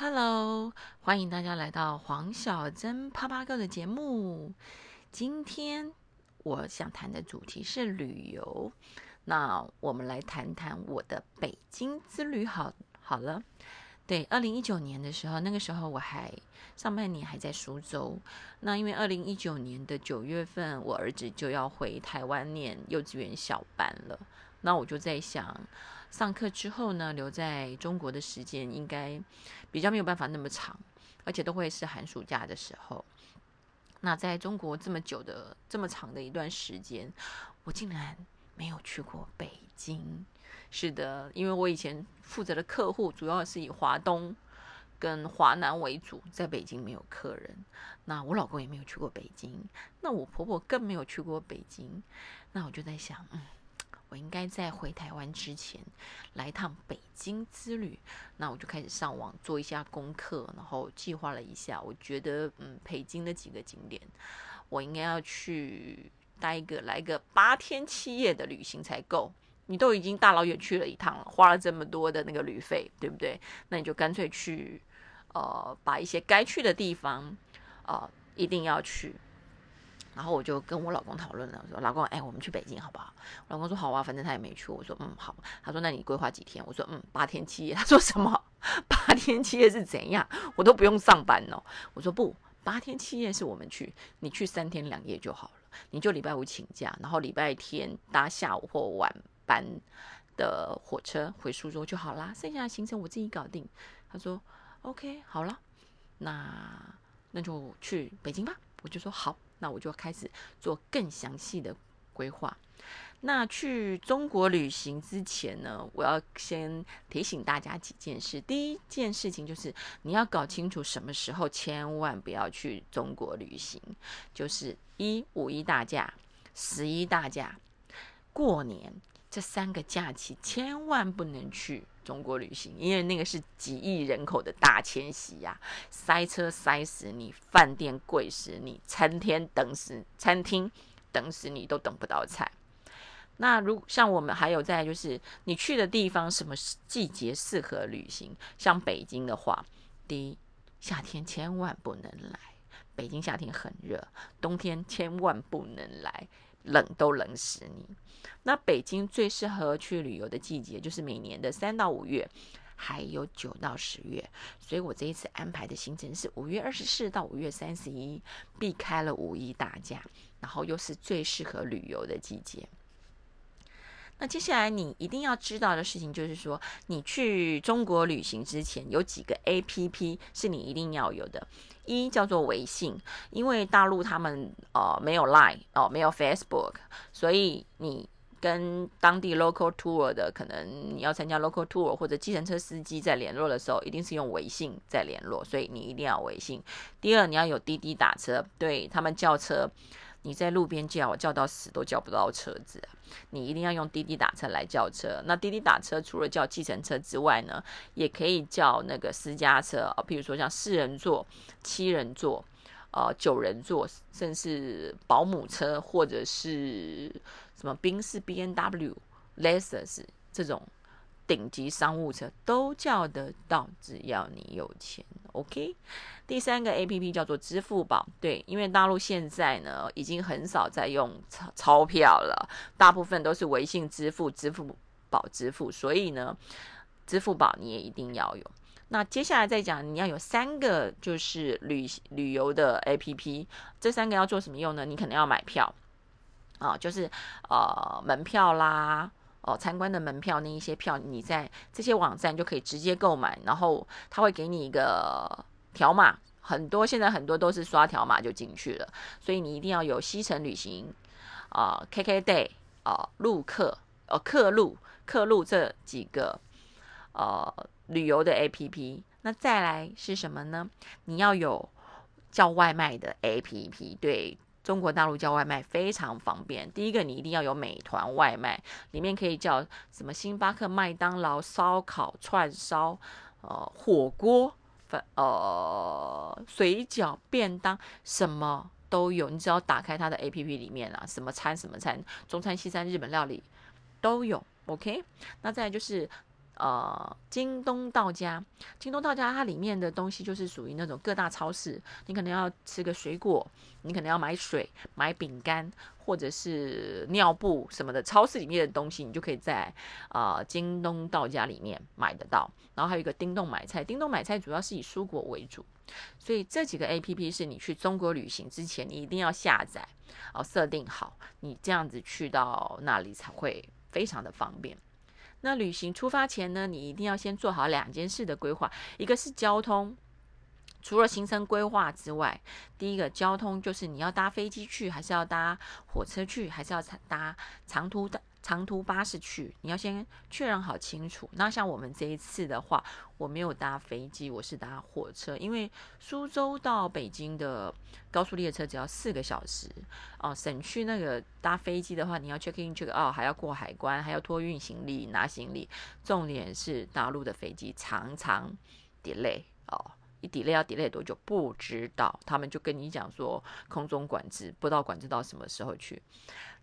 Hello，欢迎大家来到黄小珍啪啪哥的节目。今天我想谈的主题是旅游，那我们来谈谈我的北京之旅。好，好了，对，二零一九年的时候，那个时候我还上半年还在苏州。那因为二零一九年的九月份，我儿子就要回台湾念幼稚园小班了。那我就在想。上课之后呢，留在中国的时间应该比较没有办法那么长，而且都会是寒暑假的时候。那在中国这么久的这么长的一段时间，我竟然没有去过北京。是的，因为我以前负责的客户主要是以华东跟华南为主，在北京没有客人。那我老公也没有去过北京，那我婆婆更没有去过北京。那我就在想，嗯。我应该在回台湾之前来趟北京之旅，那我就开始上网做一下功课，然后计划了一下。我觉得，嗯，北京的几个景点，我应该要去待一个来个八天七夜的旅行才够。你都已经大老远去了一趟了，花了这么多的那个旅费，对不对？那你就干脆去，呃，把一些该去的地方，呃，一定要去。然后我就跟我老公讨论了，我说：“老公，哎，我们去北京好不好？”我老公说：“好啊，反正他也没去。”我说：“嗯，好。”他说：“那你规划几天？”我说：“嗯，八天七夜。”他说：“什么？八天七夜是怎样？我都不用上班哦。”我说：“不，八天七夜是我们去，你去三天两夜就好了。你就礼拜五请假，然后礼拜天搭下午或晚班的火车回苏州就好啦。剩下的行程我自己搞定。”他说：“OK，好了，那那就去北京吧。”我就说：“好。”那我就开始做更详细的规划。那去中国旅行之前呢，我要先提醒大家几件事。第一件事情就是你要搞清楚什么时候千万不要去中国旅行，就是一五一大假、十一大假、过年。这三个假期千万不能去中国旅行，因为那个是几亿人口的大迁徙呀，塞车塞死你，饭店贵死你，餐厅等死，餐厅等死你都等不到菜。那如像我们还有在就是你去的地方，什么季节适合旅行？像北京的话，第一夏天千万不能来，北京夏天很热，冬天千万不能来。冷都冷死你。那北京最适合去旅游的季节就是每年的三到五月，还有九到十月。所以我这一次安排的行程是五月二十四到五月三十一，避开了五一大假，然后又是最适合旅游的季节。那接下来你一定要知道的事情就是说，你去中国旅行之前有几个 A P P 是你一定要有的。一叫做微信，因为大陆他们呃没有 Line 哦，没有 Facebook，所以你跟当地 local tour 的可能你要参加 local tour 或者计程车司机在联络的时候，一定是用微信在联络，所以你一定要微信。第二，你要有滴滴打车，对他们叫车。你在路边叫，叫到死都叫不到车子，你一定要用滴滴打车来叫车。那滴滴打车除了叫计程车之外呢，也可以叫那个私家车啊，譬如说像四人座、七人座、呃九人座，甚至保姆车或者是什么宾士 B N W、Lexus 这种。顶级商务车都叫得到，只要你有钱，OK。第三个 APP 叫做支付宝，对，因为大陆现在呢已经很少在用钞钞票了，大部分都是微信支付、支付宝支付，所以呢，支付宝你也一定要有。那接下来再讲，你要有三个就是旅旅游的 APP，这三个要做什么用呢？你可能要买票啊，就是呃门票啦。哦，参观的门票那一些票，你在这些网站就可以直接购买，然后他会给你一个条码，很多现在很多都是刷条码就进去了，所以你一定要有西城旅行啊、KKday 啊、陆客、呃客路、客路这几个呃旅游的 APP。那再来是什么呢？你要有叫外卖的 APP，对。中国大陆叫外卖非常方便。第一个，你一定要有美团外卖，里面可以叫什么星巴克、麦当劳、烧烤、串烧、呃火锅、粉呃水饺、便当，什么都有。你只要打开它的 APP 里面啊，什么餐什么餐，中餐、西餐、日本料理都有。OK，那再来就是呃，京东到家，京东到家，它里面的东西就是属于那种各大超市，你可能要吃个水果，你可能要买水、买饼干，或者是尿布什么的，超市里面的东西，你就可以在啊京东到家里面买得到。然后还有一个叮咚买菜，叮咚买菜主要是以蔬果为主，所以这几个 A P P 是你去中国旅行之前你一定要下载哦，设定好，你这样子去到那里才会非常的方便。那旅行出发前呢，你一定要先做好两件事的规划，一个是交通，除了行程规划之外，第一个交通就是你要搭飞机去，还是要搭火车去，还是要搭长途的。长途巴士去，你要先确认好清楚。那像我们这一次的话，我没有搭飞机，我是搭火车，因为苏州到北京的高速列车只要四个小时哦，省去那个搭飞机的话，你要 check in check out，还要过海关，还要托运行李、拿行李。重点是大陆的飞机常常 delay 哦，一 delay 要 delay 多久不知道，他们就跟你讲说空中管制，不知道管制到什么时候去。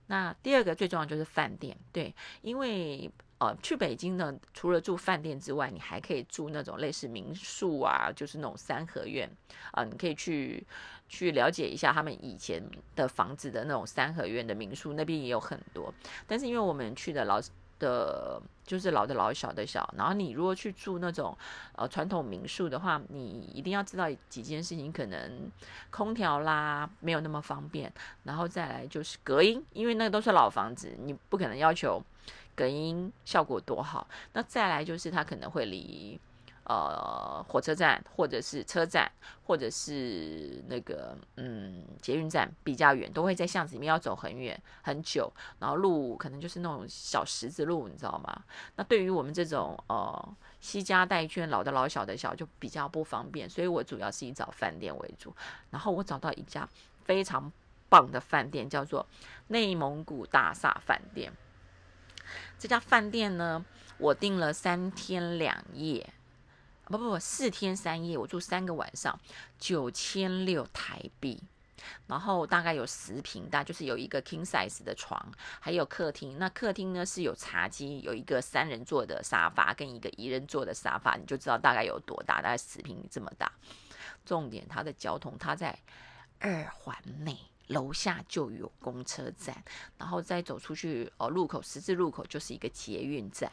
那第二个最重要就是饭店，对，因为呃去北京呢，除了住饭店之外，你还可以住那种类似民宿啊，就是那种三合院啊，你可以去去了解一下他们以前的房子的那种三合院的民宿，那边也有很多。但是因为我们去的老。的，就是老的老小的小，然后你如果去住那种呃传统民宿的话，你一定要知道几件事情，可能空调啦没有那么方便，然后再来就是隔音，因为那个都是老房子，你不可能要求隔音效果多好。那再来就是它可能会离。呃，火车站或者是车站，或者是那个嗯捷运站比较远，都会在巷子里面要走很远很久，然后路可能就是那种小十字路，你知道吗？那对于我们这种呃西家带眷老的老小的小就比较不方便，所以我主要是以找饭店为主。然后我找到一家非常棒的饭店，叫做内蒙古大厦饭店。这家饭店呢，我订了三天两夜。不不不，四天三夜，我住三个晚上，九千六台币，然后大概有十平大，就是有一个 king size 的床，还有客厅。那客厅呢是有茶几，有一个三人座的沙发跟一个一人座的沙发，你就知道大概有多大，大概十平这么大。重点，它的交通，它在二环内，楼下就有公车站，然后再走出去哦，路口十字路口就是一个捷运站。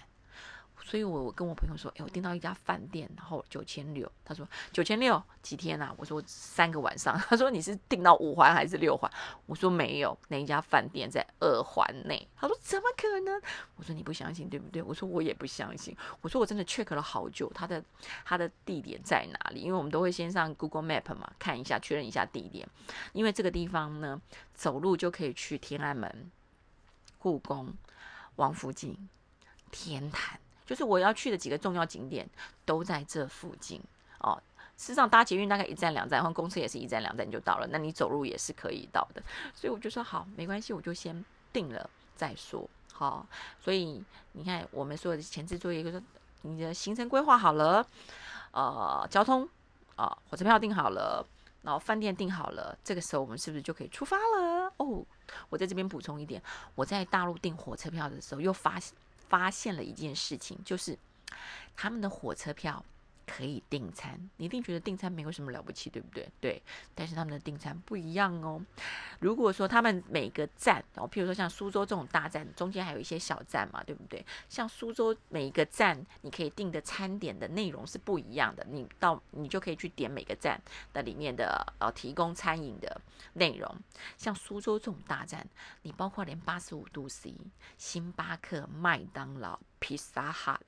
所以，我我跟我朋友说，哎，我订到一家饭店，然后九千六。他说九千六几天啊？我说三个晚上。他说你是订到五环还是六环？我说没有，那一家饭店在二环内。他说怎么可能？我说你不相信对不对？我说我也不相信。我说我真的 check 了好久，他的他的地点在哪里？因为我们都会先上 Google Map 嘛，看一下确认一下地点。因为这个地方呢，走路就可以去天安门、故宫、王府井、天坛。就是我要去的几个重要景点都在这附近哦。事实上搭捷运大概一站两站，然后公车也是一站两站就到了。那你走路也是可以到的。所以我就说好，没关系，我就先定了再说。好，所以你看我们所有的前置作业，就是你的行程规划好了，呃，交通啊，火车票订好了，然后饭店订好了，这个时候我们是不是就可以出发了？哦，我在这边补充一点，我在大陆订火车票的时候又发现。发现了一件事情，就是他们的火车票可以订餐。你一定觉得订餐没有什么了不起，对不对？对，但是他们的订餐不一样哦。如果说他们每个站，哦，譬如说像苏州这种大站，中间还有一些小站嘛，对不对？像苏州每一个站，你可以订的餐点的内容是不一样的。你到你就可以去点每个站的里面的呃提供餐饮的内容。像苏州这种大站，你包括连八十五度 C、星巴克、麦当劳、披萨 Hut。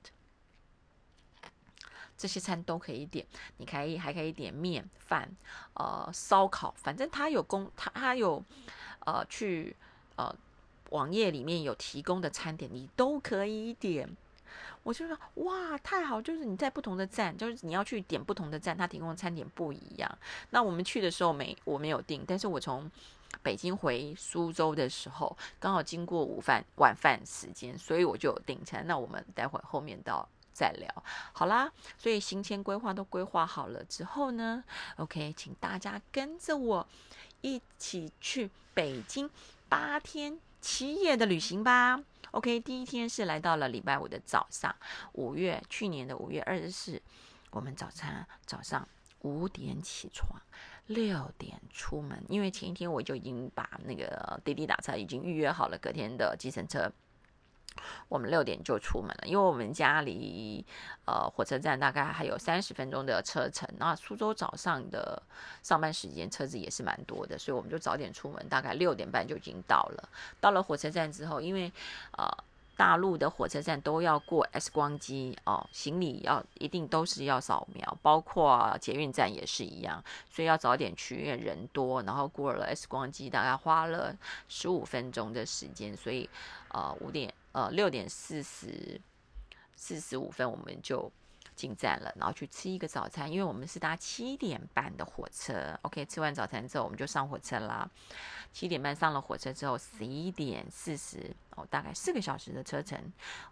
这些餐都可以点，你可以还可以点面饭，呃，烧烤，反正它有供，它它有，呃，去呃网页里面有提供的餐点，你都可以点。我就说哇，太好，就是你在不同的站，就是你要去点不同的站，它提供的餐点不一样。那我们去的时候没我没有订，但是我从北京回苏州的时候，刚好经过午饭晚饭时间，所以我就订餐。那我们待会后面到。再聊好啦，所以行前规划都规划好了之后呢，OK，请大家跟着我一起去北京八天七夜的旅行吧。OK，第一天是来到了礼拜五的早上，五月去年的五月二十四，我们早餐早上五点起床，六点出门，因为前一天我就已经把那个滴滴打车已经预约好了，隔天的计程车。我们六点就出门了，因为我们家离呃火车站大概还有三十分钟的车程。那苏州早上的上班时间车子也是蛮多的，所以我们就早点出门，大概六点半就已经到了。到了火车站之后，因为呃大陆的火车站都要过 X 光机哦，行李要一定都是要扫描，包括捷运站也是一样，所以要早点去，因为人多。然后过了 X 光机，大概花了十五分钟的时间，所以呃五点。呃，六点四十四十五分我们就进站了，然后去吃一个早餐，因为我们是搭七点半的火车。OK，吃完早餐之后我们就上火车啦。七点半上了火车之后，十一点四十哦，大概四个小时的车程，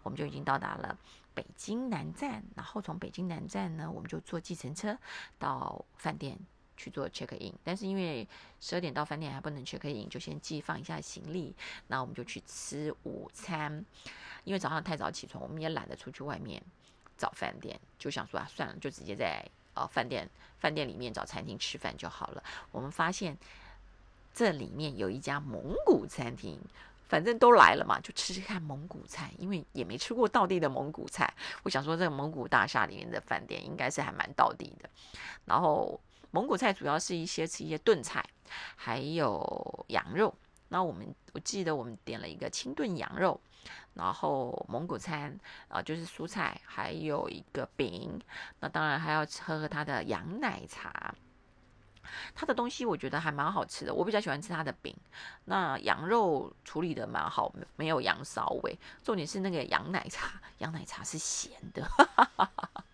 我们就已经到达了北京南站。然后从北京南站呢，我们就坐计程车到饭店。去做 check in，但是因为十二点到饭店还不能 check in，就先寄放一下行李。那我们就去吃午餐，因为早上太早起床，我们也懒得出去外面找饭店，就想说啊，算了，就直接在呃饭店饭店里面找餐厅吃饭就好了。我们发现这里面有一家蒙古餐厅，反正都来了嘛，就吃吃看蒙古菜，因为也没吃过道地的蒙古菜。我想说，这个蒙古大厦里面的饭店应该是还蛮道地的，然后。蒙古菜主要是一些吃一些炖菜，还有羊肉。那我们我记得我们点了一个清炖羊肉，然后蒙古餐啊就是蔬菜，还有一个饼。那当然还要喝喝它的羊奶茶。它的东西我觉得还蛮好吃的，我比较喜欢吃它的饼。那羊肉处理的蛮好，没有羊骚味。重点是那个羊奶茶，羊奶茶是咸的。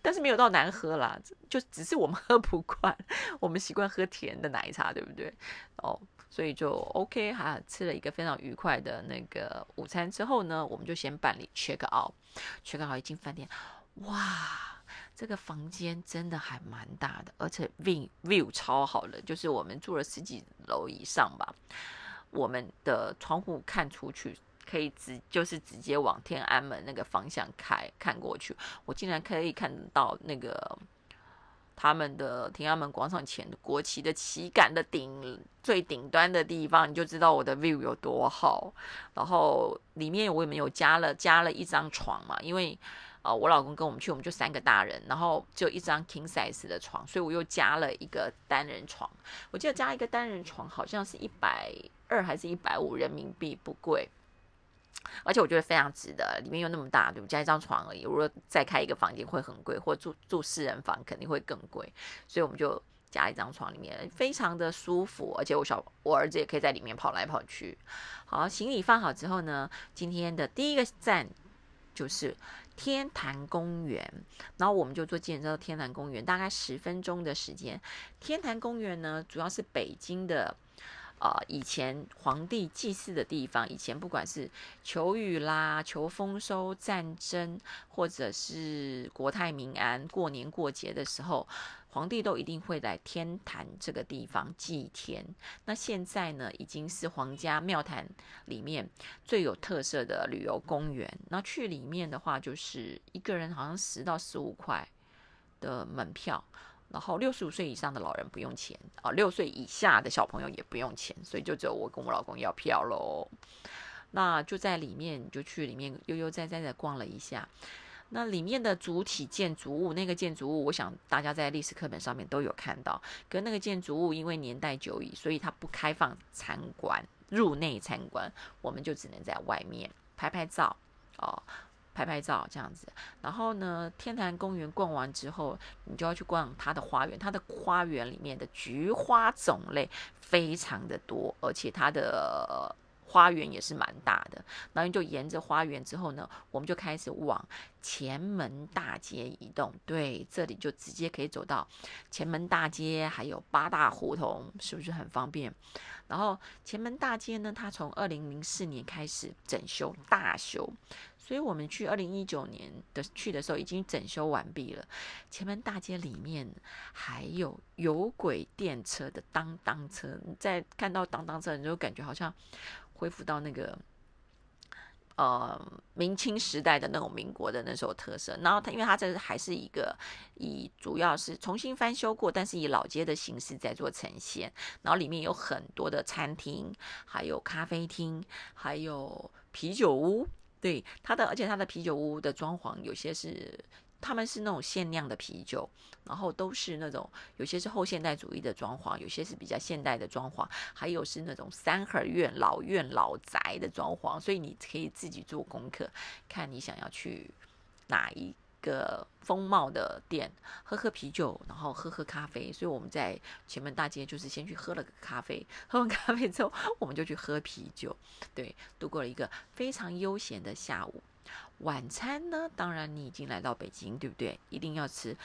但是没有到难喝啦，就只是我们喝不惯，我们习惯喝甜的奶茶，对不对？哦，所以就 OK 哈，吃了一个非常愉快的那个午餐之后呢，我们就先办理 check out，check out 一进饭店，哇，这个房间真的还蛮大的，而且 view view 超好的，就是我们住了十几楼以上吧，我们的窗户看出去。可以直就是直接往天安门那个方向开看过去，我竟然可以看到那个他们的天安门广场前国旗的旗杆的顶最顶端的地方，你就知道我的 view 有多好。然后里面我也没有加了加了一张床嘛，因为呃我老公跟我们去，我们就三个大人，然后就一张 king size 的床，所以我又加了一个单人床。我记得加一个单人床好像是一百二还是一百五人民币，不贵。而且我觉得非常值得，里面又那么大，对不？加一张床而已。如果再开一个房间会很贵，或住住四人房肯定会更贵，所以我们就加一张床，里面非常的舒服。而且我小我儿子也可以在里面跑来跑去。好，行李放好之后呢，今天的第一个站就是天坛公园，然后我们就坐计程到天坛公园，大概十分钟的时间。天坛公园呢，主要是北京的。啊，以前皇帝祭祀的地方，以前不管是求雨啦、求丰收、战争，或者是国泰民安、过年过节的时候，皇帝都一定会来天坛这个地方祭天。那现在呢，已经是皇家庙坛里面最有特色的旅游公园。那去里面的话，就是一个人好像十到十五块的门票。然后六十五岁以上的老人不用钱啊，六岁以下的小朋友也不用钱，所以就只有我跟我老公要票喽。那就在里面，就去里面悠悠哉哉的逛了一下。那里面的主体建筑物，那个建筑物，我想大家在历史课本上面都有看到。可那个建筑物因为年代久矣，所以它不开放参观，入内参观，我们就只能在外面拍拍照哦。拍拍照这样子，然后呢，天坛公园逛完之后，你就要去逛它的花园。它的花园里面的菊花种类非常的多，而且它的花园也是蛮大的。然后就沿着花园之后呢，我们就开始往前门大街移动。对，这里就直接可以走到前门大街，还有八大胡同，是不是很方便？然后前门大街呢，它从二零零四年开始整修大修。所以我们去二零一九年的去的时候，已经整修完毕了。前门大街里面还有有轨电车的当当车，在看到当当车，你就感觉好像恢复到那个呃，明清时代的那种民国的那时候特色，然后它因为它这还是一个以主要是重新翻修过，但是以老街的形式在做呈现，然后里面有很多的餐厅，还有咖啡厅，还有啤酒屋，对它的，而且它的啤酒屋的装潢有些是。他们是那种限量的啤酒，然后都是那种有些是后现代主义的装潢，有些是比较现代的装潢，还有是那种三合院、老院、老宅的装潢，所以你可以自己做功课，看你想要去哪一个风貌的店，喝喝啤酒，然后喝喝咖啡。所以我们在前门大街就是先去喝了个咖啡，喝完咖啡之后，我们就去喝啤酒，对，度过了一个非常悠闲的下午。晚餐呢？当然，你已经来到北京，对不对？一定要吃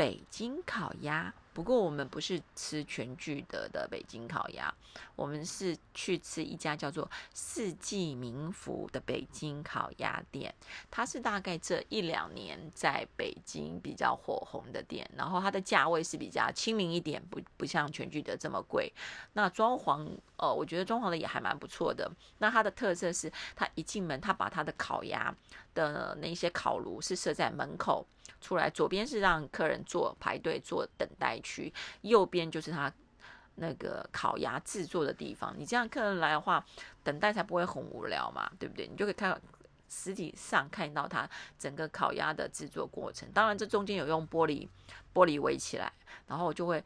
北京烤鸭。不过我们不是吃全聚德的北京烤鸭，我们是去吃一家叫做四季民福的北京烤鸭店。它是大概这一两年在北京比较火红的店，然后它的价位是比较亲民一点，不不像全聚德这么贵。那装潢，呃，我觉得装潢的也还蛮不错的。那它的特色是，它一进门，它把它的烤鸭的那些烤炉是设在门口。出来，左边是让客人坐排队做等待区，右边就是他那个烤鸭制作的地方。你这样客人来的话，等待才不会很无聊嘛，对不对？你就可以看实体上看到他整个烤鸭的制作过程。当然，这中间有用玻璃玻璃围起来，然后就会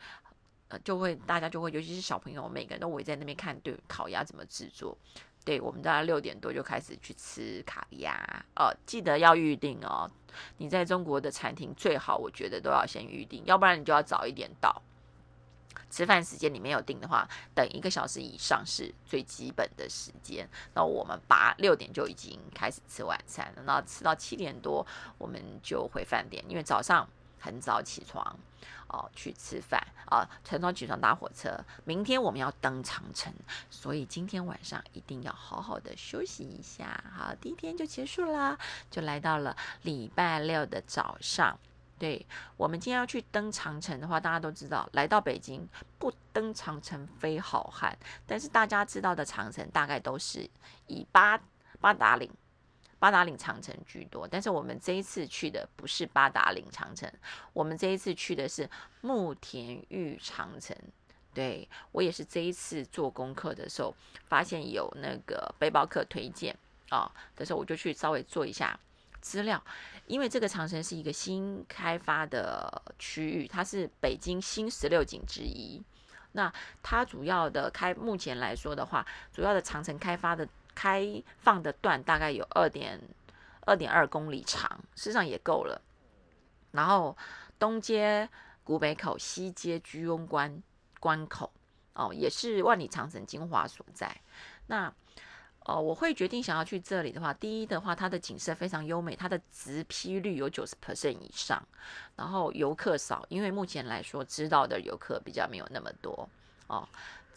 呃就会大家就会，尤其是小朋友，每个人都围在那边看，对烤鸭怎么制作。对，我们大概六点多就开始去吃烤鸭哦，记得要预定哦。你在中国的餐厅最好，我觉得都要先预定，要不然你就要早一点到。吃饭时间你没有定的话，等一个小时以上是最基本的时间。那我们八六点就已经开始吃晚餐了，然后吃到七点多我们就回饭店，因为早上。很早起床哦，去吃饭啊，晨早起床搭火车。明天我们要登长城，所以今天晚上一定要好好的休息一下。好，第一天就结束啦，就来到了礼拜六的早上。对我们今天要去登长城的话，大家都知道，来到北京不登长城非好汉。但是大家知道的长城，大概都是以八八达岭。八达岭长城居多，但是我们这一次去的不是八达岭长城，我们这一次去的是慕田峪长城。对我也是这一次做功课的时候，发现有那个背包客推荐啊的时候，我就去稍微做一下资料。因为这个长城是一个新开发的区域，它是北京新十六景之一。那它主要的开，目前来说的话，主要的长城开发的。开放的段大概有二点二点二公里长，事实上也够了。然后东街古北口，西街居庸关关口，哦，也是万里长城精华所在。那呃，我会决定想要去这里的话，第一的话，它的景色非常优美，它的直批率有九十 percent 以上，然后游客少，因为目前来说知道的游客比较没有那么多哦。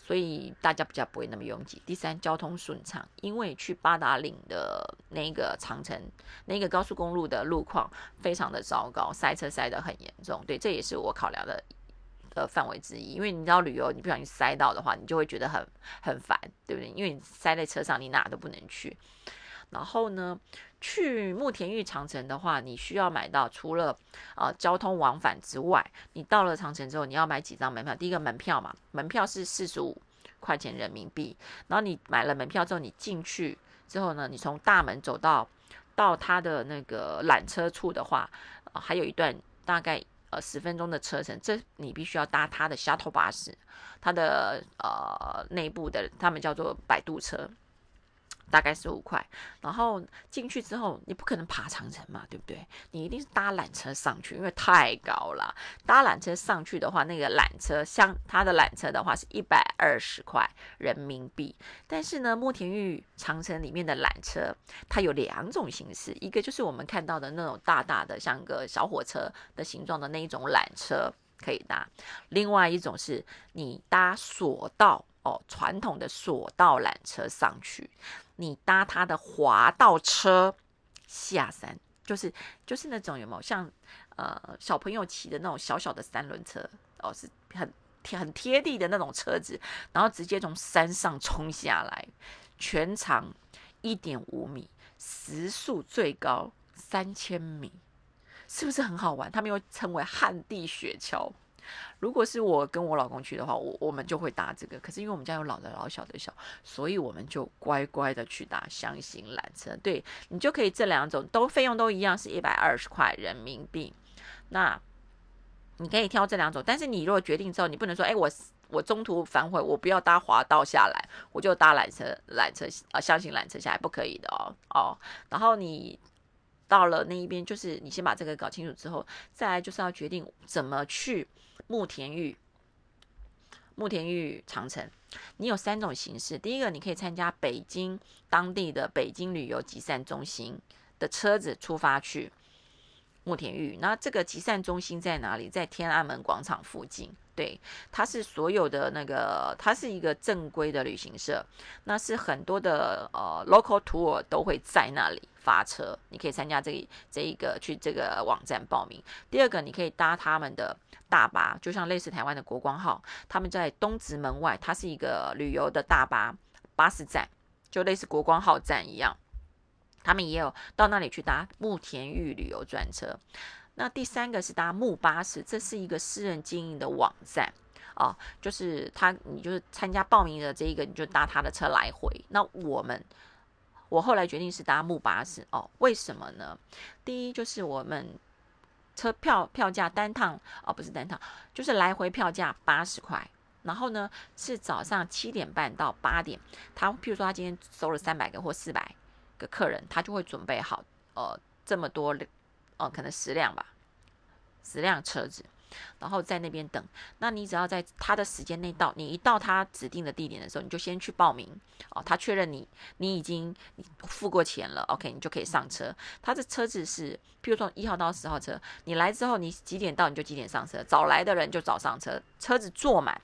所以大家比较不会那么拥挤。第三，交通顺畅，因为去八达岭的那个长城，那个高速公路的路况非常的糟糕，塞车塞得很严重。对，这也是我考量的的范围之一。因为你知道旅游，你不小心塞到的话，你就会觉得很很烦，对不对？因为你塞在车上，你哪都不能去。然后呢？去慕田峪长城的话，你需要买到除了呃交通往返之外，你到了长城之后，你要买几张门票。第一个门票嘛，门票是四十五块钱人民币。然后你买了门票之后，你进去之后呢，你从大门走到到它的那个缆车处的话，还有一段大概呃十分钟的车程。这你必须要搭它的 shuttle 巴士，它的呃内部的他们叫做摆渡车。大概十五块，然后进去之后，你不可能爬长城嘛，对不对？你一定是搭缆车上去，因为太高了。搭缆车上去的话，那个缆车像它的缆车的话是一百二十块人民币。但是呢，慕田峪长城里面的缆车，它有两种形式，一个就是我们看到的那种大大的像个小火车的形状的那一种缆车可以搭，另外一种是你搭索道。哦，传统的索道缆车上去，你搭他的滑道车下山，就是就是那种有没有像呃小朋友骑的那种小小的三轮车哦，是很贴很贴地的那种车子，然后直接从山上冲下来，全长一点五米，时速最高三千米，是不是很好玩？他们又称为旱地雪橇。如果是我跟我老公去的话，我我们就会搭这个。可是因为我们家有老的老小的小，所以我们就乖乖的去搭箱型缆车。对你就可以这两种都费用都一样，是一百二十块人民币。那你可以挑这两种，但是你如果决定之后，你不能说，哎，我我中途反悔，我不要搭滑道下来，我就搭缆车缆车啊箱型缆车下来，不可以的哦哦。然后你到了那一边，就是你先把这个搞清楚之后，再来就是要决定怎么去。慕田峪，慕田峪长城，你有三种形式。第一个，你可以参加北京当地的北京旅游集散中心的车子出发去慕田峪。那这个集散中心在哪里？在天安门广场附近。对，它是所有的那个，它是一个正规的旅行社，那是很多的呃 local tour 都会在那里发车，你可以参加这这一个去这个网站报名。第二个，你可以搭他们的大巴，就像类似台湾的国光号，他们在东直门外，它是一个旅游的大巴巴士站，就类似国光号站一样，他们也有到那里去搭慕田峪旅游专车。那第三个是搭木巴士，这是一个私人经营的网站啊，就是他，你就是参加报名的这一个，你就搭他的车来回。那我们，我后来决定是搭木巴士哦，为什么呢？第一就是我们车票票价单趟哦，不是单趟，就是来回票价八十块，然后呢是早上七点半到八点，他譬如说他今天收了三百个或四百个客人，他就会准备好呃这么多。哦，可能十辆吧，十辆车子，然后在那边等。那你只要在他的时间内到，你一到他指定的地点的时候，你就先去报名。哦，他确认你你已经付过钱了，OK，你就可以上车。他的车子是，譬如说一号到十号车，你来之后你几点到你就几点上车，早来的人就早上车，车子坐满。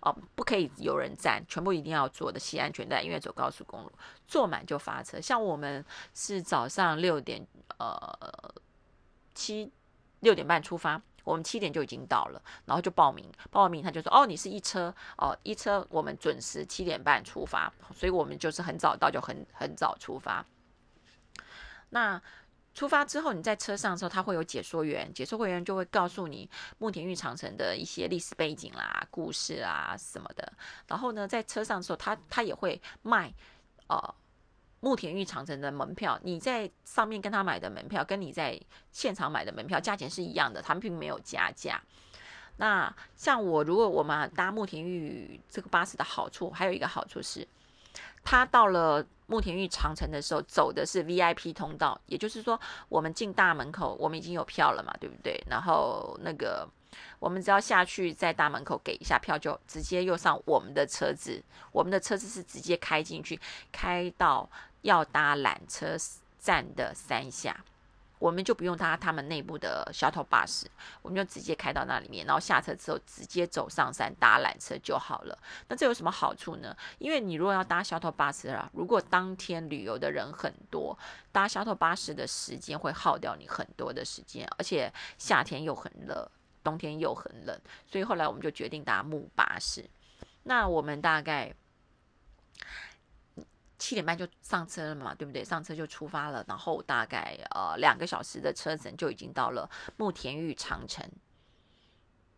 哦，不可以有人站，全部一定要坐的系安全带，因为走高速公路，坐满就发车。像我们是早上六点，呃。七六点半出发，我们七点就已经到了，然后就报名。报名他就说：“哦，你是一车哦，一车我们准时七点半出发，所以我们就是很早到，就很很早出发。那出发之后，你在车上的时候，他会有解说员，解说会员就会告诉你慕田峪长城的一些历史背景啦、故事啊什么的。然后呢，在车上的时候，他他也会卖呃。”慕田峪长城的门票，你在上面跟他买的门票，跟你在现场买的门票价钱是一样的，他们并没有加价。那像我，如果我们搭慕田峪这个巴士的好处，还有一个好处是，他到了慕田峪长城的时候，走的是 VIP 通道，也就是说，我们进大门口，我们已经有票了嘛，对不对？然后那个。我们只要下去，在大门口给一下票，就直接又上我们的车子。我们的车子是直接开进去，开到要搭缆车站的三下，我们就不用搭他们内部的 shuttle bus，我们就直接开到那里面，然后下车之后直接走上山搭缆车就好了。那这有什么好处呢？因为你如果要搭 shuttle bus 啊，如果当天旅游的人很多，搭 shuttle bus 的时间会耗掉你很多的时间，而且夏天又很热。冬天又很冷，所以后来我们就决定搭木巴士。那我们大概七点半就上车了嘛，对不对？上车就出发了，然后大概呃两个小时的车程就已经到了慕田峪长城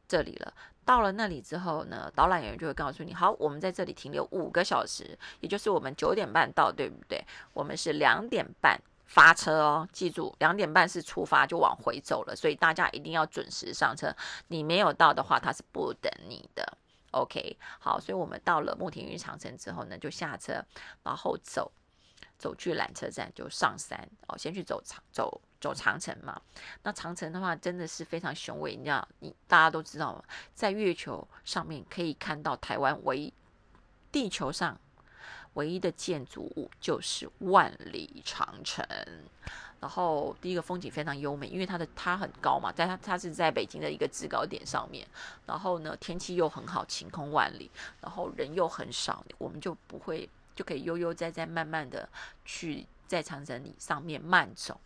这里了。到了那里之后呢，导览员就会告诉你：好，我们在这里停留五个小时，也就是我们九点半到，对不对？我们是两点半。发车哦，记住两点半是出发就往回走了，所以大家一定要准时上车。你没有到的话，他是不等你的。OK，好，所以我们到了慕田峪长城之后呢，就下车，然后走走去缆车站就上山哦，先去走长走走长城嘛。那长城的话真的是非常雄伟，你知道，你大家都知道，在月球上面可以看到台湾唯地球上。唯一的建筑物就是万里长城，然后第一个风景非常优美，因为它的它很高嘛，在它它是在北京的一个制高点上面，然后呢天气又很好，晴空万里，然后人又很少，我们就不会就可以悠悠哉哉慢慢的去在长城里上面慢走，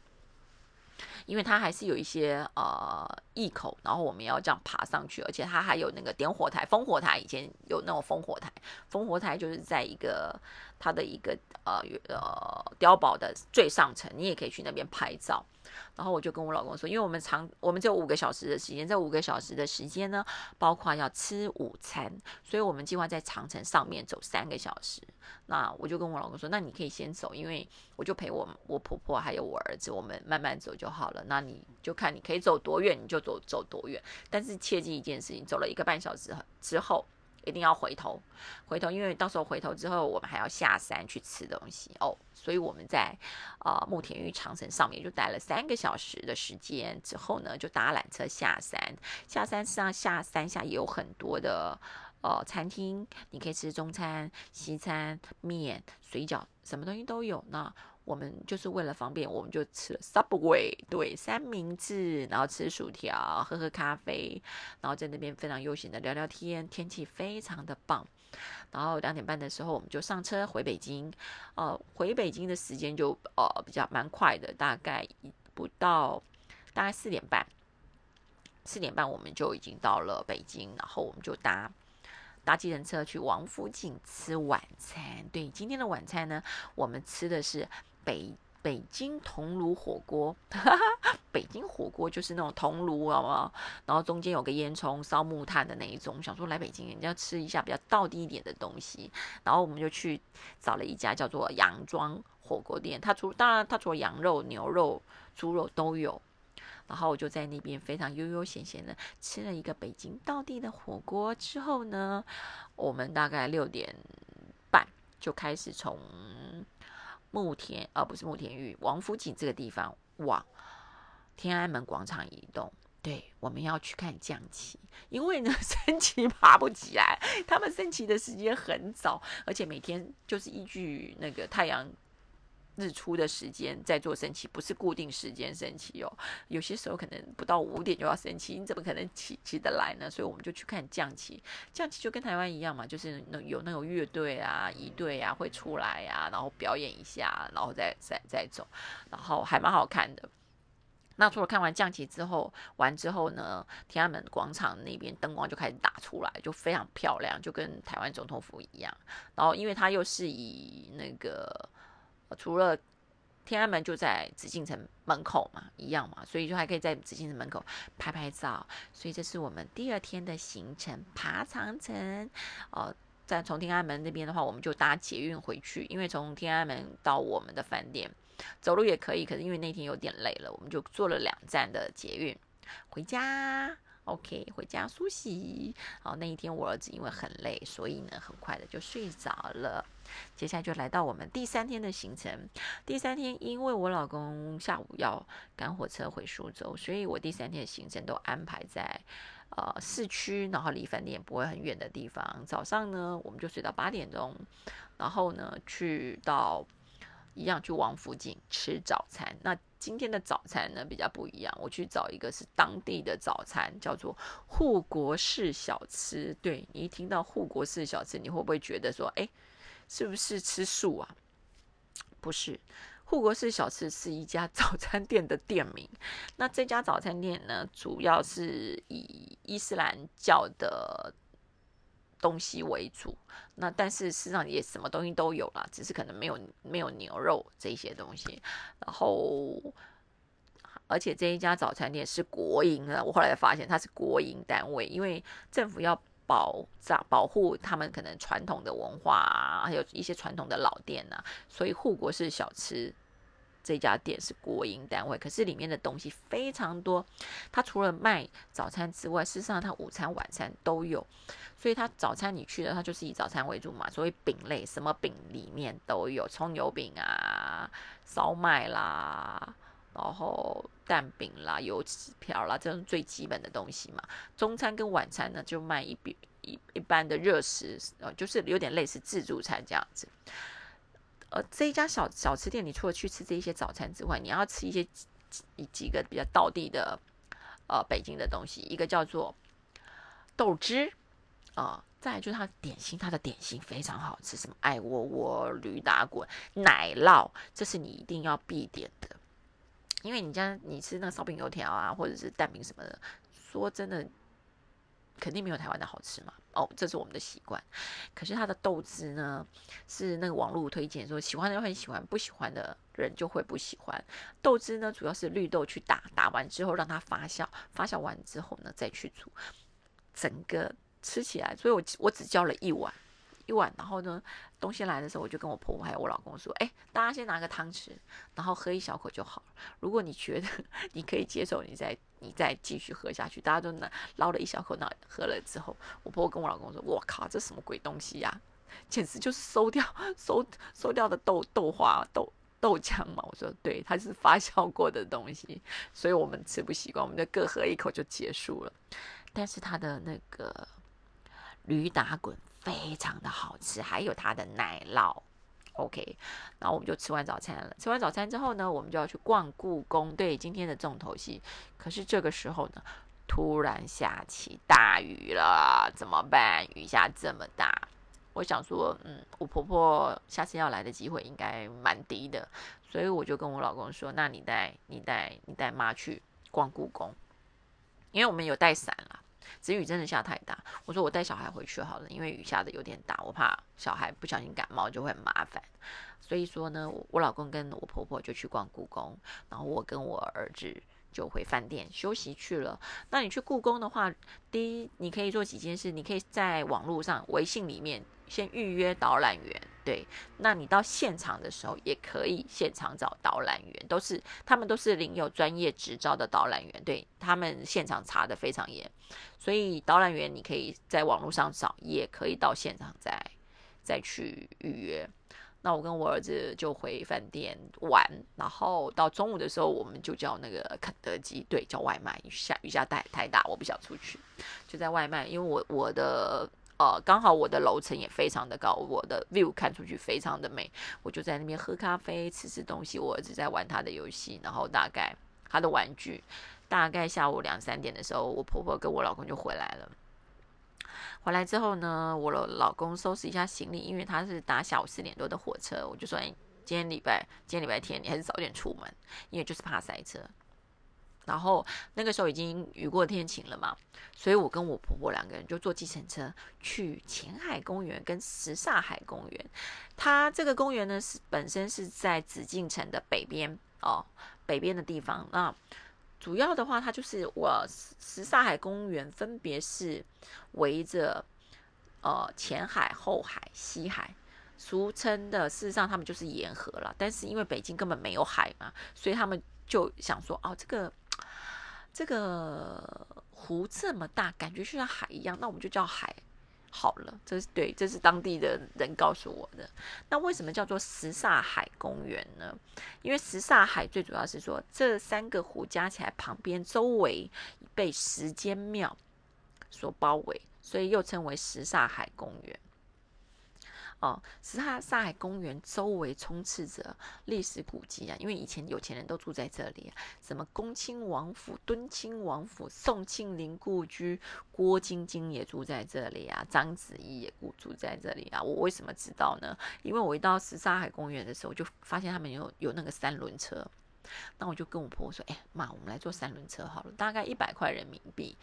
因为它还是有一些呃一口，然后我们要这样爬上去，而且它还有那个点火台，烽火台，以前有那种烽火台，烽火台就是在一个它的一个呃呃碉堡的最上层，你也可以去那边拍照。然后我就跟我老公说，因为我们长我们只有五个小时的时间，这五个小时的时间呢，包括要吃午餐，所以我们计划在长城上面走三个小时。那我就跟我老公说，那你可以先走，因为我就陪我我婆婆还有我儿子，我们慢慢走就好了。那你就看你可以走多远，你就走走多远。但是切记一件事情，走了一个半小时之后。一定要回头，回头，因为到时候回头之后，我们还要下山去吃东西哦。所以我们在呃慕田峪长城上面就待了三个小时的时间，之后呢就搭缆车下山。下山上下山下也有很多的呃餐厅，你可以吃中餐、西餐、面、水饺，什么东西都有呢。我们就是为了方便，我们就吃了 Subway，对，三明治，然后吃薯条，喝喝咖啡，然后在那边非常悠闲的聊聊天，天气非常的棒。然后两点半的时候，我们就上车回北京。呃，回北京的时间就呃比较蛮快的，大概不到大概四点半，四点半我们就已经到了北京，然后我们就搭搭计程车去王府井吃晚餐。对，今天的晚餐呢，我们吃的是。北北京铜炉火锅，北京火锅就是那种铜炉，好不好？然后中间有个烟囱烧木炭的那一种。想说来北京，人家吃一下比较道地一点的东西，然后我们就去找了一家叫做杨庄火锅店。它除当然它除了羊肉、牛肉、猪肉都有。然后我就在那边非常悠悠闲闲的吃了一个北京道地的火锅之后呢，我们大概六点半就开始从。慕田，啊不是慕田峪，王府井这个地方往天安门广场移动。对，我们要去看降旗，因为呢，升旗爬不起来，他们升旗的时间很早，而且每天就是依据那个太阳。日出的时间在做升旗，不是固定时间升旗哦。有些时候可能不到五点就要升旗，你怎么可能起起得来呢？所以我们就去看降旗。降旗就跟台湾一样嘛，就是有那种乐队啊、仪队啊会出来啊，然后表演一下，然后再再再走，然后还蛮好看的。那除了看完降旗之后，完之后呢，天安门广场那边灯光就开始打出来，就非常漂亮，就跟台湾总统府一样。然后因为它又是以那个。除了天安门就在紫禁城门口嘛，一样嘛，所以就还可以在紫禁城门口拍拍照。所以这是我们第二天的行程，爬长城。哦，在从天安门那边的话，我们就搭捷运回去，因为从天安门到我们的饭店走路也可以，可是因为那天有点累了，我们就坐了两站的捷运回家。OK，回家梳洗。好，那一天我儿子因为很累，所以呢，很快的就睡着了。接下来就来到我们第三天的行程。第三天，因为我老公下午要赶火车回苏州，所以我第三天的行程都安排在呃市区，然后离饭店不会很远的地方。早上呢，我们就睡到八点钟，然后呢，去到一样去王府井吃早餐。那今天的早餐呢比较不一样，我去找一个是当地的早餐，叫做护国式小吃。对你一听到护国式小吃，你会不会觉得说，哎？是不是吃素啊？不是，护国寺小吃是一家早餐店的店名。那这家早餐店呢，主要是以伊斯兰教的东西为主。那但是事实上也什么东西都有啦，只是可能没有没有牛肉这些东西。然后，而且这一家早餐店是国营的，我后来发现它是国营单位，因为政府要。保障保护他们可能传统的文化啊，还有一些传统的老店呐，所以护国是小吃这家店是国营单位，可是里面的东西非常多。它除了卖早餐之外，事实上它午餐、晚餐都有。所以它早餐你去的，它就是以早餐为主嘛，所以饼类什么饼里面都有，葱油饼啊、烧麦啦。然后蛋饼啦、油纸条啦，这种最基本的东西嘛。中餐跟晚餐呢，就卖一比一一般的热食，呃，就是有点类似自助餐这样子。呃，这一家小小吃店，你除了去吃这一些早餐之外，你要吃一些几几个比较道地的呃北京的东西，一个叫做豆汁啊，再就是它点心，它的点心非常好吃，什么爱窝窝、驴打滚、奶酪，这是你一定要必点的。因为你家你吃那个烧饼油条啊，或者是蛋饼什么的，说真的，肯定没有台湾的好吃嘛。哦，这是我们的习惯。可是它的豆汁呢，是那个网络推荐说喜欢的人很喜欢，不喜欢的人就会不喜欢。豆汁呢，主要是绿豆去打，打完之后让它发酵，发酵完之后呢再去煮，整个吃起来，所以我我只叫了一碗。一碗，然后呢，东西来的时候，我就跟我婆婆还有我老公说：“哎，大家先拿个汤匙，然后喝一小口就好了。如果你觉得 你可以接受，你再你再继续喝下去。”大家都拿捞了一小口，那喝了之后，我婆婆跟我老公说：“我靠，这什么鬼东西呀？简直就是馊掉、馊馊掉的豆豆花、豆豆浆嘛！”我说：“对，它是发酵过的东西，所以我们吃不习惯，我们就各喝一口就结束了。但是它的那个驴打滚。”非常的好吃，还有它的奶酪，OK，然后我们就吃完早餐了。吃完早餐之后呢，我们就要去逛故宫，对，今天的重头戏。可是这个时候呢，突然下起大雨了，怎么办？雨下这么大，我想说，嗯，我婆婆下次要来的机会应该蛮低的，所以我就跟我老公说，那你带你带你带妈去逛故宫，因为我们有带伞了。只雨真的下太大，我说我带小孩回去好了，因为雨下的有点大，我怕小孩不小心感冒就会很麻烦。所以说呢，我老公跟我婆婆就去逛故宫，然后我跟我儿子就回饭店休息去了。那你去故宫的话，第一你可以做几件事，你可以在网络上微信里面。先预约导览员，对，那你到现场的时候也可以现场找导览员，都是他们都是领有专业执照的导览员，对他们现场查的非常严，所以导览员你可以在网络上找，也可以到现场再再去预约。那我跟我儿子就回饭店玩，然后到中午的时候，我们就叫那个肯德基，对，叫外卖。雨下雨下太太大，我不想出去，就在外卖，因为我我的。呃，刚好我的楼层也非常的高，我的 view 看出去非常的美，我就在那边喝咖啡，吃吃东西。我儿子在玩他的游戏，然后大概他的玩具，大概下午两三点的时候，我婆婆跟我老公就回来了。回来之后呢，我的老公收拾一下行李，因为他是搭下午四点多的火车，我就说：“哎，今天礼拜，今天礼拜天，你还是早点出门，因为就是怕塞车。”然后那个时候已经雨过天晴了嘛，所以我跟我婆婆两个人就坐计程车去前海公园跟什刹海公园。它这个公园呢是本身是在紫禁城的北边哦，北边的地方。那主要的话，它就是我什刹海公园分别是围着呃前海、后海、西海，俗称的事实上他们就是沿河了。但是因为北京根本没有海嘛，所以他们就想说哦这个。这个湖这么大，感觉就像海一样，那我们就叫海好了。这是对，这是当地的人告诉我的。那为什么叫做什刹海公园呢？因为什刹海最主要是说，这三个湖加起来旁边周围被时间庙所包围，所以又称为什刹海公园。哦，什刹上海公园周围充斥着历史古迹啊，因为以前有钱人都住在这里，什么恭亲王府、敦亲王府、宋庆龄故居、郭晶晶也住在这里啊，章子怡也住住在这里啊。我为什么知道呢？因为我一到什刹海公园的时候，就发现他们有有那个三轮车，那我就跟我婆婆说：“哎妈，我们来坐三轮车好了，大概一百块人民币。”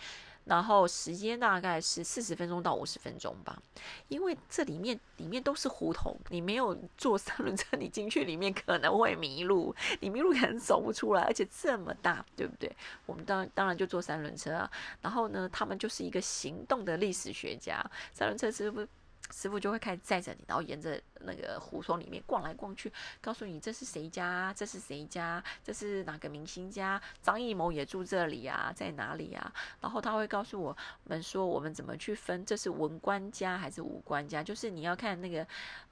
然后时间大概是四十分钟到五十分钟吧，因为这里面里面都是胡同，你没有坐三轮车，你进去里面可能会迷路，你迷路可能走不出来，而且这么大，对不对？我们当当然就坐三轮车啊。然后呢，他们就是一个行动的历史学家，三轮车师傅？师傅就会开始载着你，然后沿着那个胡同里面逛来逛去，告诉你这是谁家，这是谁家，这是哪个明星家，张艺谋也住这里啊，在哪里啊？然后他会告诉我们说，我们怎么去分，这是文官家还是武官家？就是你要看那个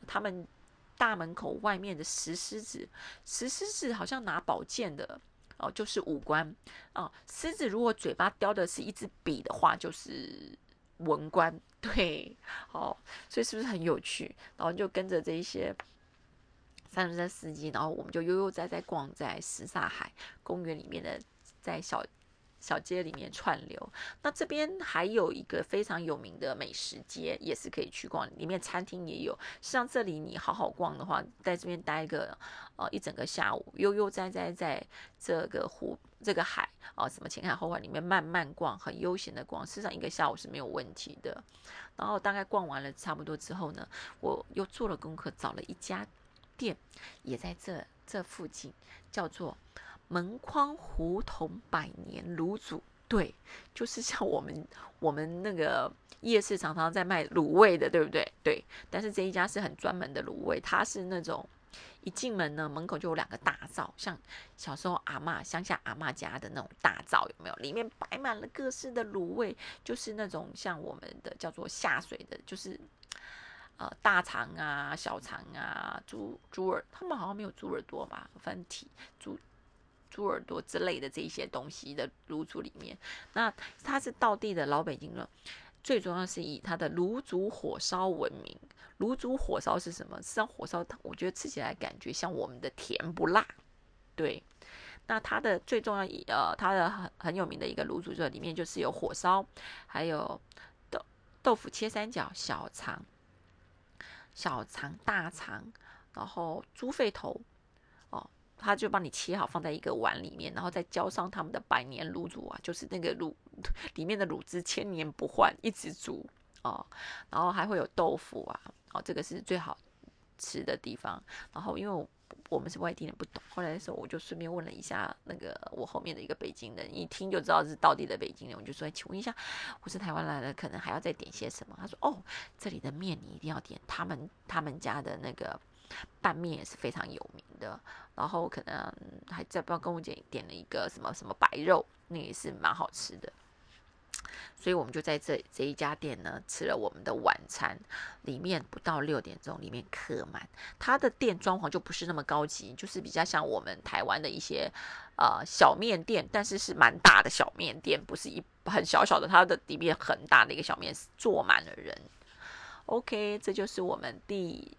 他们大门口外面的石狮子，石狮子好像拿宝剑的哦，就是武官哦。狮子如果嘴巴叼的是一支笔的话，就是。文官 对，好，所以是不是很有趣？然后就跟着这一些三轮车司机，然后我们就悠悠哉哉逛在什刹海公园里面的，在小小街里面串流。那这边还有一个非常有名的美食街，也是可以去逛，里面餐厅也有。像这里你好好逛的话，在这边待个呃一整个下午，悠悠哉哉在这个湖、这个海啊，什么前海后海里面慢慢逛，很悠闲的逛，事实上一个下午是没有问题的。然后大概逛完了差不多之后呢，我又做了功课，找了一家店，也在这这附近，叫做。门框胡同百年卤煮，对，就是像我们我们那个夜市常常在卖卤味的，对不对？对，但是这一家是很专门的卤味，它是那种一进门呢，门口就有两个大灶，像小时候阿妈乡下阿妈家的那种大灶，有没有？里面摆满了各式的卤味，就是那种像我们的叫做下水的，就是呃大肠啊、小肠啊、猪猪耳，他们好像没有猪耳朵吧？分体猪。猪耳朵之类的这些东西的卤煮里面，那它是道地的老北京了。最重要是以它的卤煮火烧闻名。卤煮火烧是什么？实际上火烧，我觉得吃起来感觉像我们的甜不辣。对，那它的最重要一呃，它的很很有名的一个卤煮，就里面就是有火烧，还有豆豆腐切三角、小肠、小肠、大肠，然后猪肺头。他就帮你切好，放在一个碗里面，然后再浇上他们的百年卤煮啊，就是那个卤 里面的卤汁千年不换，一直煮哦。然后还会有豆腐啊，哦，这个是最好吃的地方。然后因为我我们是外地人，不懂，后来的时候我就顺便问了一下那个我后面的一个北京人，一听就知道是当地的北京人，我就说，请问一下，我是台湾来的，可能还要再点些什么？他说，哦，这里的面你一定要点他们他们家的那个。拌面也是非常有名的，然后可能还在不要跟我姐点了一个什么什么白肉，那也是蛮好吃的。所以我们就在这这一家店呢吃了我们的晚餐，里面不到六点钟，里面客满。它的店装潢就不是那么高级，就是比较像我们台湾的一些呃小面店，但是是蛮大的小面店，不是一很小小的，它的里面很大的一个小面坐满了人。OK，这就是我们第。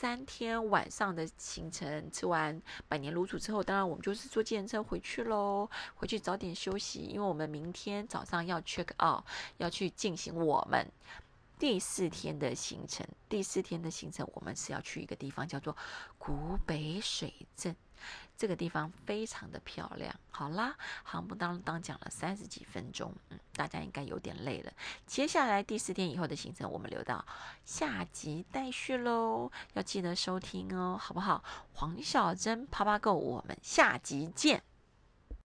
三天晚上的行程，吃完百年卤煮之后，当然我们就是坐电车回去喽。回去早点休息，因为我们明天早上要 check out，要去进行我们第四天的行程。第四天的行程，我们是要去一个地方，叫做古北水镇。这个地方非常的漂亮。好啦，航不当当讲了三十几分钟，嗯，大家应该有点累了。接下来第四天以后的行程，我们留到下集待续喽，要记得收听哦，好不好？黄小珍啪啪购我们下集见。